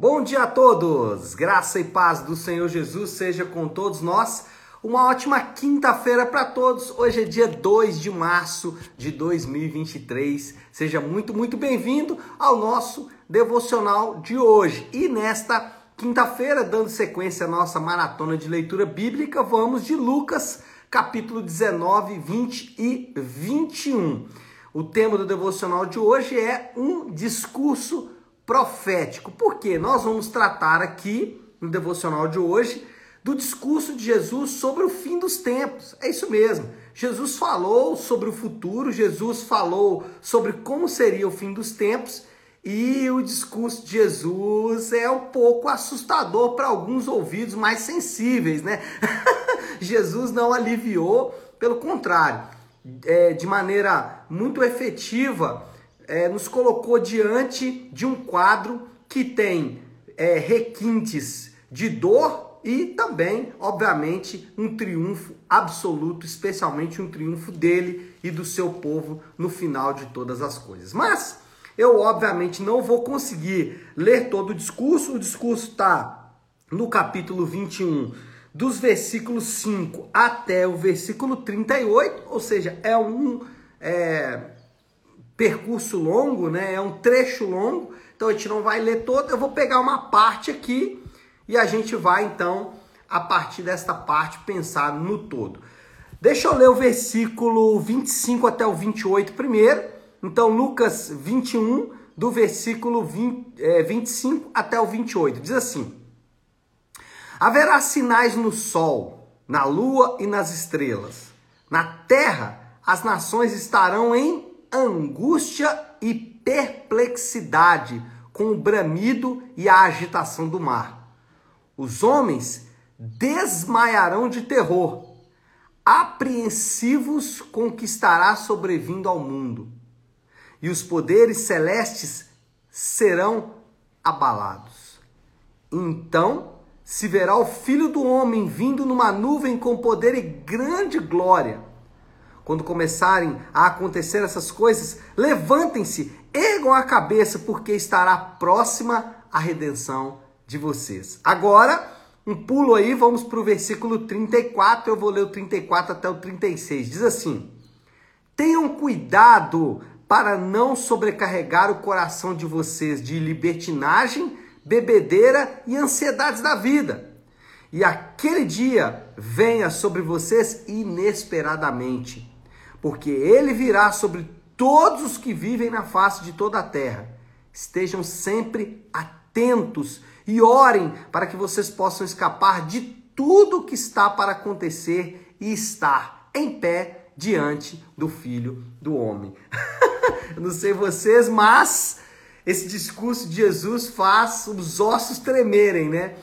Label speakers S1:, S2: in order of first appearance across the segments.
S1: Bom dia a todos! Graça e paz do Senhor Jesus seja com todos nós. Uma ótima quinta-feira para todos. Hoje é dia 2 de março de 2023. Seja muito, muito bem-vindo ao nosso devocional de hoje. E nesta quinta-feira, dando sequência à nossa maratona de leitura bíblica, vamos de Lucas, capítulo 19, 20 e 21. O tema do devocional de hoje é um discurso profético. Porque nós vamos tratar aqui no devocional de hoje do discurso de Jesus sobre o fim dos tempos. É isso mesmo. Jesus falou sobre o futuro, Jesus falou sobre como seria o fim dos tempos, e o discurso de Jesus é um pouco assustador para alguns ouvidos mais sensíveis, né? Jesus não aliviou, pelo contrário, é, de maneira muito efetiva, é, nos colocou diante de um quadro que tem é, requintes de dor e também, obviamente, um triunfo absoluto, especialmente um triunfo dele e do seu povo no final de todas as coisas. Mas eu, obviamente, não vou conseguir ler todo o discurso, o discurso está no capítulo 21, dos versículos 5 até o versículo 38, ou seja, é um. É, percurso longo, né? É um trecho longo, então a gente não vai ler todo. Eu vou pegar uma parte aqui e a gente vai então, a partir desta parte, pensar no todo. Deixa eu ler o versículo 25 até o 28 primeiro. Então, Lucas 21, do versículo 20, é, 25 até o 28, diz assim: Haverá sinais no sol, na lua e nas estrelas. Na terra, as nações estarão em angústia e perplexidade com o bramido e a agitação do mar. Os homens desmaiarão de terror, apreensivos com o que estará sobrevindo ao mundo, e os poderes celestes serão abalados. Então se verá o Filho do Homem vindo numa nuvem com poder e grande glória quando começarem a acontecer essas coisas, levantem-se, ergam a cabeça, porque estará próxima a redenção de vocês. Agora, um pulo aí, vamos para o versículo 34, eu vou ler o 34 até o 36. Diz assim: Tenham cuidado para não sobrecarregar o coração de vocês de libertinagem, bebedeira e ansiedades da vida. E aquele dia venha sobre vocês inesperadamente porque ele virá sobre todos os que vivem na face de toda a terra. Estejam sempre atentos e orem para que vocês possam escapar de tudo que está para acontecer e estar em pé diante do Filho do Homem. Eu não sei vocês, mas esse discurso de Jesus faz os ossos tremerem, né?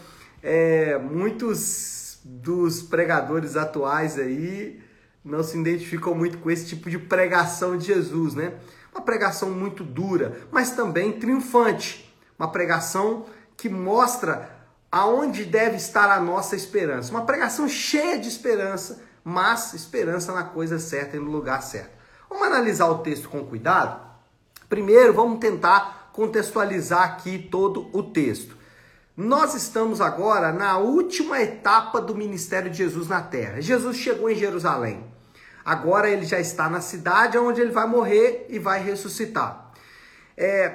S1: É, muitos dos pregadores atuais aí não se identificam muito com esse tipo de pregação de Jesus, né? Uma pregação muito dura, mas também triunfante. Uma pregação que mostra aonde deve estar a nossa esperança. Uma pregação cheia de esperança, mas esperança na coisa certa e no lugar certo. Vamos analisar o texto com cuidado? Primeiro, vamos tentar contextualizar aqui todo o texto. Nós estamos agora na última etapa do ministério de Jesus na terra. Jesus chegou em Jerusalém. Agora ele já está na cidade onde ele vai morrer e vai ressuscitar. É,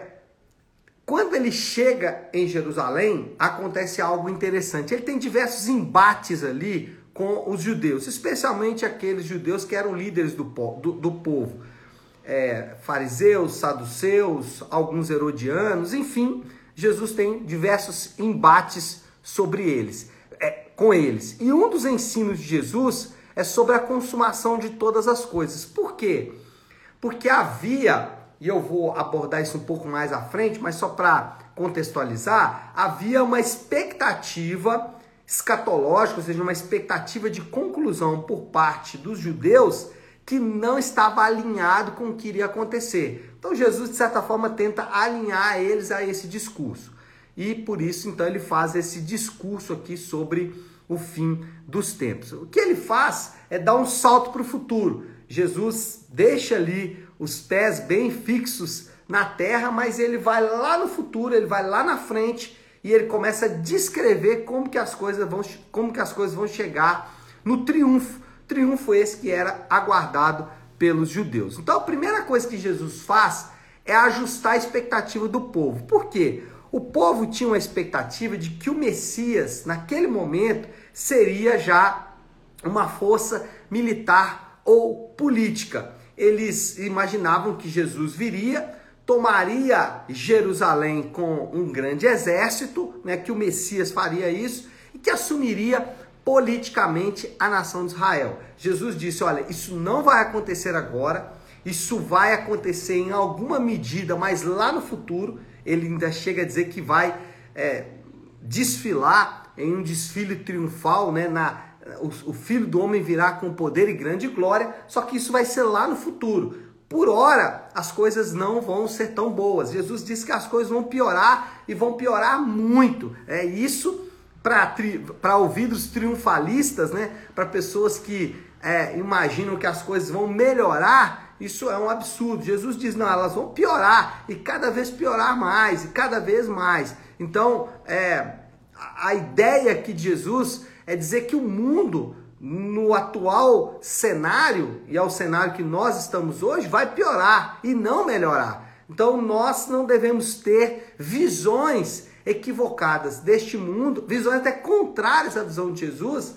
S1: quando ele chega em Jerusalém, acontece algo interessante. Ele tem diversos embates ali com os judeus, especialmente aqueles judeus que eram líderes do, do, do povo. É, fariseus, saduceus, alguns herodianos, enfim, Jesus tem diversos embates sobre eles, é, com eles. E um dos ensinos de Jesus é sobre a consumação de todas as coisas. Por quê? Porque havia, e eu vou abordar isso um pouco mais à frente, mas só para contextualizar, havia uma expectativa escatológica, ou seja, uma expectativa de conclusão por parte dos judeus que não estava alinhado com o que iria acontecer. Então Jesus, de certa forma, tenta alinhar eles a esse discurso. E por isso, então, ele faz esse discurso aqui sobre o fim dos tempos. O que ele faz é dar um salto para o futuro. Jesus deixa ali os pés bem fixos na terra, mas ele vai lá no futuro, ele vai lá na frente e ele começa a descrever como que as coisas vão, como que as coisas vão chegar no triunfo. Triunfo esse que era aguardado pelos judeus. Então a primeira coisa que Jesus faz é ajustar a expectativa do povo. Por quê? O povo tinha uma expectativa de que o Messias, naquele momento, seria já uma força militar ou política. Eles imaginavam que Jesus viria, tomaria Jerusalém com um grande exército, né, que o Messias faria isso e que assumiria politicamente a nação de Israel. Jesus disse: Olha, isso não vai acontecer agora, isso vai acontecer em alguma medida, mas lá no futuro. Ele ainda chega a dizer que vai é, desfilar em um desfile triunfal, né, na, o, o filho do homem virá com poder e grande glória, só que isso vai ser lá no futuro. Por hora, as coisas não vão ser tão boas. Jesus disse que as coisas vão piorar e vão piorar muito. É isso para ouvidos triunfalistas, né? Para pessoas que é, imaginam que as coisas vão melhorar. Isso é um absurdo. Jesus diz: não, elas vão piorar e cada vez piorar mais e cada vez mais. Então, é, a ideia aqui de Jesus é dizer que o mundo, no atual cenário, e é o cenário que nós estamos hoje, vai piorar e não melhorar. Então nós não devemos ter visões equivocadas deste mundo, visões até contrárias à visão de Jesus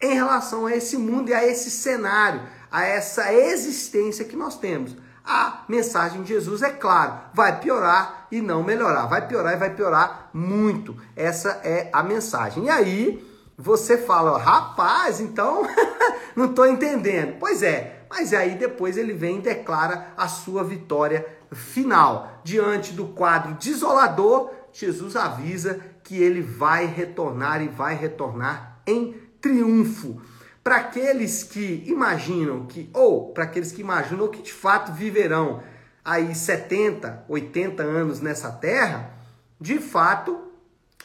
S1: em relação a esse mundo e a esse cenário, a essa existência que nós temos. A mensagem de Jesus é clara, vai piorar e não melhorar, vai piorar e vai piorar muito. Essa é a mensagem. E aí, você fala, rapaz, então não estou entendendo. Pois é, mas aí depois ele vem e declara a sua vitória final. Diante do quadro desolador, Jesus avisa que ele vai retornar e vai retornar em triunfo. Para aqueles que imaginam que, ou para aqueles que imaginam que de fato viverão aí 70, 80 anos nessa terra, de fato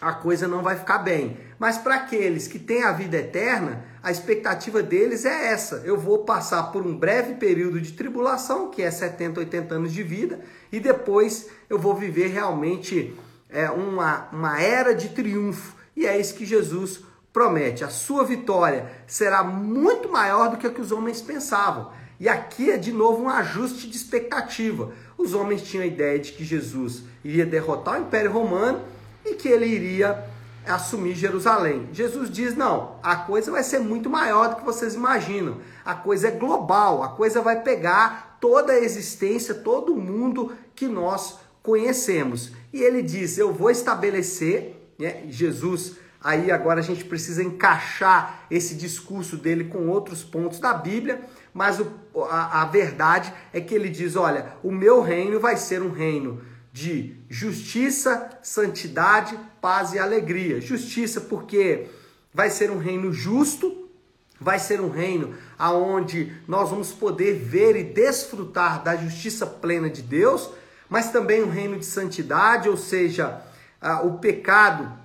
S1: a coisa não vai ficar bem. Mas para aqueles que têm a vida eterna, a expectativa deles é essa: eu vou passar por um breve período de tribulação, que é 70, 80 anos de vida, e depois eu vou viver realmente é, uma, uma era de triunfo. E é isso que Jesus promete. A sua vitória será muito maior do que o que os homens pensavam. E aqui é de novo um ajuste de expectativa. Os homens tinham a ideia de que Jesus iria derrotar o Império Romano e que ele iria assumir Jerusalém. Jesus diz: não, a coisa vai ser muito maior do que vocês imaginam. A coisa é global, a coisa vai pegar toda a existência, todo o mundo que nós conhecemos. E ele diz: eu vou estabelecer, né? Jesus. Aí agora a gente precisa encaixar esse discurso dele com outros pontos da Bíblia, mas o, a, a verdade é que ele diz: olha, o meu reino vai ser um reino de justiça, santidade, paz e alegria. Justiça porque vai ser um reino justo, vai ser um reino aonde nós vamos poder ver e desfrutar da justiça plena de Deus, mas também um reino de santidade, ou seja, o pecado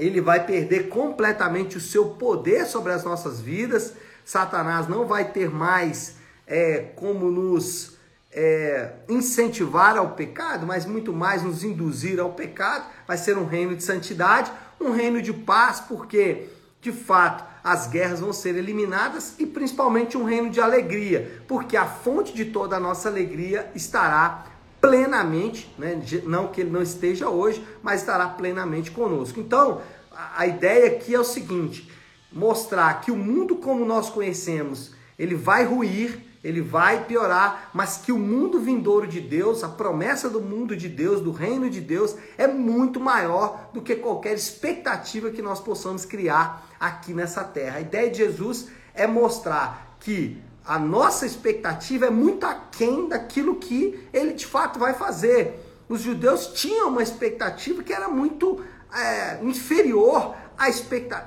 S1: ele vai perder completamente o seu poder sobre as nossas vidas. Satanás não vai ter mais é, como nos é, incentivar ao pecado, mas muito mais nos induzir ao pecado. Vai ser um reino de santidade, um reino de paz, porque de fato as guerras vão ser eliminadas e principalmente um reino de alegria, porque a fonte de toda a nossa alegria estará plenamente, né? não que ele não esteja hoje, mas estará plenamente conosco. Então, a ideia aqui é o seguinte: mostrar que o mundo como nós conhecemos, ele vai ruir ele vai piorar, mas que o mundo vindouro de Deus, a promessa do mundo de Deus, do reino de Deus, é muito maior do que qualquer expectativa que nós possamos criar aqui nessa terra. A ideia de Jesus é mostrar que a nossa expectativa é muito aquém daquilo que ele de fato vai fazer. Os judeus tinham uma expectativa que era muito é, inferior à,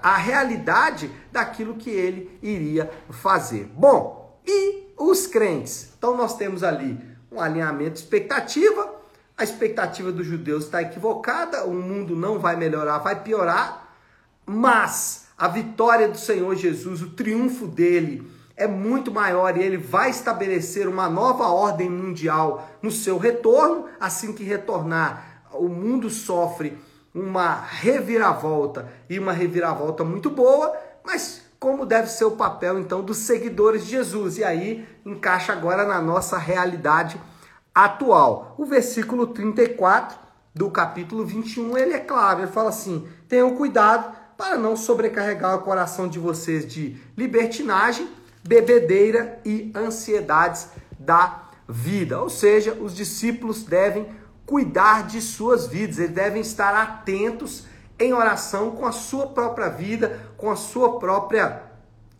S1: à realidade daquilo que ele iria fazer. Bom, e os crentes. Então nós temos ali um alinhamento expectativa. A expectativa dos judeus está equivocada, o mundo não vai melhorar, vai piorar, mas a vitória do Senhor Jesus, o triunfo dele é muito maior e ele vai estabelecer uma nova ordem mundial no seu retorno. Assim que retornar, o mundo sofre uma reviravolta e uma reviravolta muito boa, mas como deve ser o papel então dos seguidores de Jesus. E aí encaixa agora na nossa realidade atual. O versículo 34 do capítulo 21, ele é claro, ele fala assim: "Tenham cuidado para não sobrecarregar o coração de vocês de libertinagem, bebedeira e ansiedades da vida". Ou seja, os discípulos devem cuidar de suas vidas, eles devem estar atentos em oração com a sua própria vida, com a sua própria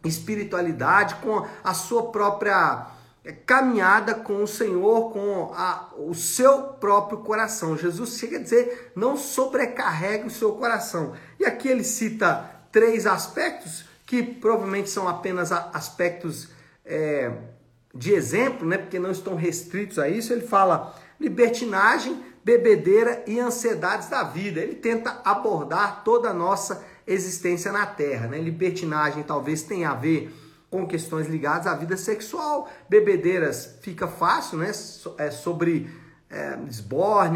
S1: espiritualidade, com a sua própria é, caminhada com o Senhor, com a, o seu próprio coração. Jesus chega a dizer: não sobrecarregue o seu coração. E aqui ele cita três aspectos que provavelmente são apenas aspectos é, de exemplo, né? Porque não estão restritos a isso. Ele fala libertinagem, bebedeira e ansiedades da vida. Ele tenta abordar toda a nossa existência na Terra. Né? Libertinagem talvez tenha a ver com questões ligadas à vida sexual. Bebedeiras fica fácil, né? É sobre é,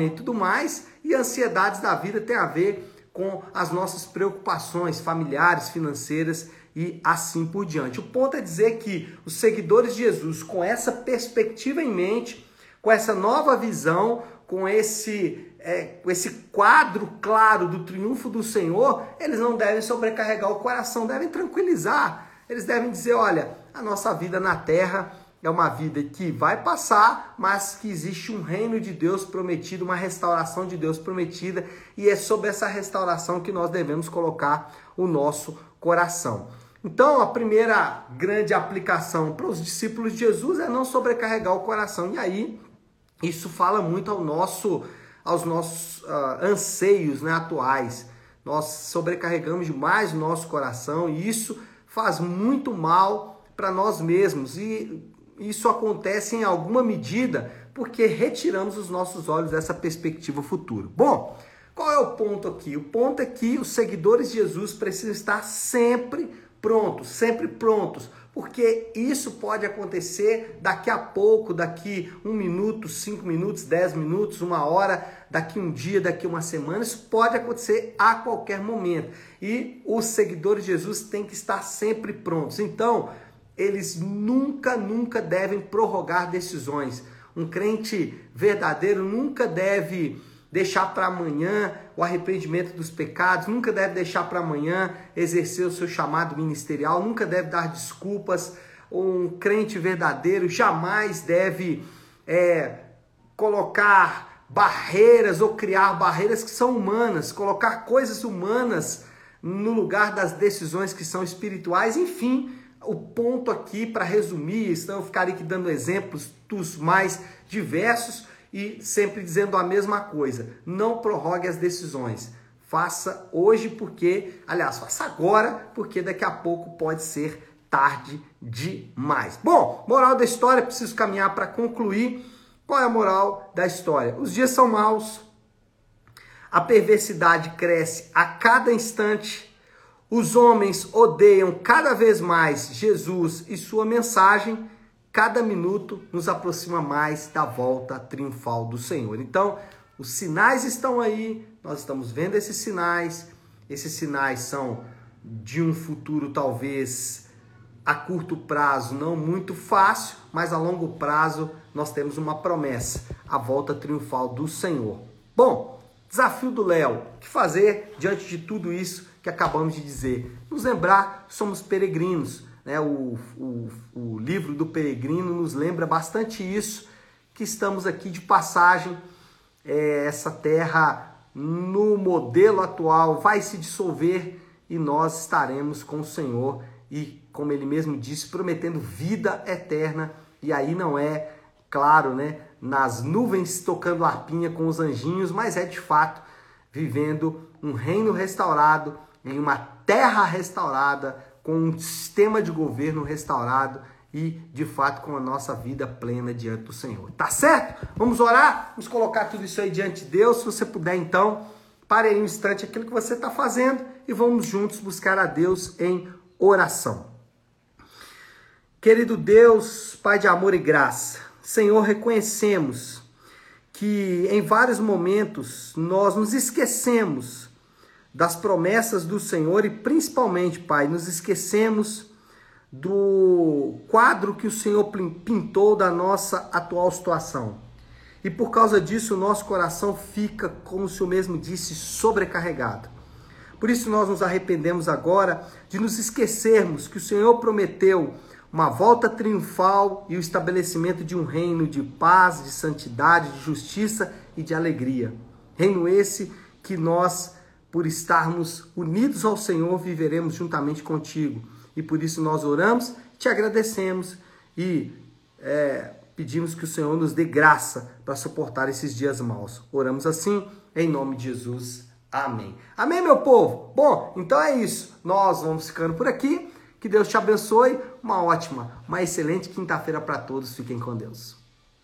S1: e tudo mais. E ansiedades da vida tem a ver com as nossas preocupações familiares, financeiras e assim por diante. O ponto é dizer que os seguidores de Jesus, com essa perspectiva em mente, com essa nova visão, com esse, é, com esse quadro claro do triunfo do Senhor, eles não devem sobrecarregar o coração, devem tranquilizar. Eles devem dizer: olha, a nossa vida na terra é uma vida que vai passar, mas que existe um reino de Deus prometido, uma restauração de Deus prometida, e é sobre essa restauração que nós devemos colocar o nosso coração. Então, a primeira grande aplicação para os discípulos de Jesus é não sobrecarregar o coração. E aí, isso fala muito ao nosso, aos nossos uh, anseios né, atuais. Nós sobrecarregamos demais o nosso coração e isso faz muito mal para nós mesmos. E isso acontece em alguma medida porque retiramos os nossos olhos dessa perspectiva futura. Bom, qual é o ponto aqui? O ponto é que os seguidores de Jesus precisam estar sempre prontos, sempre prontos porque isso pode acontecer daqui a pouco, daqui um minuto, cinco minutos, dez minutos, uma hora, daqui um dia, daqui uma semana. Isso pode acontecer a qualquer momento. E os seguidores de Jesus têm que estar sempre prontos. Então, eles nunca, nunca devem prorrogar decisões. Um crente verdadeiro nunca deve deixar para amanhã o arrependimento dos pecados, nunca deve deixar para amanhã exercer o seu chamado ministerial, nunca deve dar desculpas. Um crente verdadeiro jamais deve é, colocar barreiras ou criar barreiras que são humanas, colocar coisas humanas no lugar das decisões que são espirituais, enfim. O ponto aqui, para resumir, senão eu ficaria aqui dando exemplos dos mais diversos, e sempre dizendo a mesma coisa: não prorrogue as decisões. Faça hoje porque, aliás, faça agora porque daqui a pouco pode ser tarde demais. Bom, moral da história, preciso caminhar para concluir. Qual é a moral da história? Os dias são maus, a perversidade cresce a cada instante, os homens odeiam cada vez mais Jesus e sua mensagem cada minuto nos aproxima mais da volta triunfal do Senhor. Então, os sinais estão aí, nós estamos vendo esses sinais. Esses sinais são de um futuro talvez a curto prazo não muito fácil, mas a longo prazo nós temos uma promessa, a volta triunfal do Senhor. Bom, desafio do Léo, o que fazer diante de tudo isso que acabamos de dizer? Nos lembrar, somos peregrinos, né, o, o, o livro do peregrino nos lembra bastante isso, que estamos aqui de passagem, é, essa terra no modelo atual vai se dissolver e nós estaremos com o Senhor e, como ele mesmo disse, prometendo vida eterna. E aí não é, claro, né, nas nuvens tocando arpinha com os anjinhos, mas é de fato vivendo um reino restaurado, em uma terra restaurada, com um sistema de governo restaurado e, de fato, com a nossa vida plena diante do Senhor. Tá certo? Vamos orar? Vamos colocar tudo isso aí diante de Deus. Se você puder, então, pare aí um instante aquilo que você está fazendo e vamos juntos buscar a Deus em oração. Querido Deus, Pai de amor e graça, Senhor, reconhecemos que em vários momentos nós nos esquecemos das promessas do Senhor e principalmente, Pai, nos esquecemos do quadro que o Senhor pintou da nossa atual situação. E por causa disso, o nosso coração fica, como o Senhor mesmo disse, sobrecarregado. Por isso nós nos arrependemos agora de nos esquecermos que o Senhor prometeu uma volta triunfal e o estabelecimento de um reino de paz, de santidade, de justiça e de alegria. Reino esse que nós, por estarmos unidos ao Senhor, viveremos juntamente contigo. E por isso nós oramos, te agradecemos e é, pedimos que o Senhor nos dê graça para suportar esses dias maus. Oramos assim, em nome de Jesus. Amém. Amém, meu povo? Bom, então é isso. Nós vamos ficando por aqui. Que Deus te abençoe. Uma ótima, uma excelente quinta-feira para todos. Fiquem com Deus.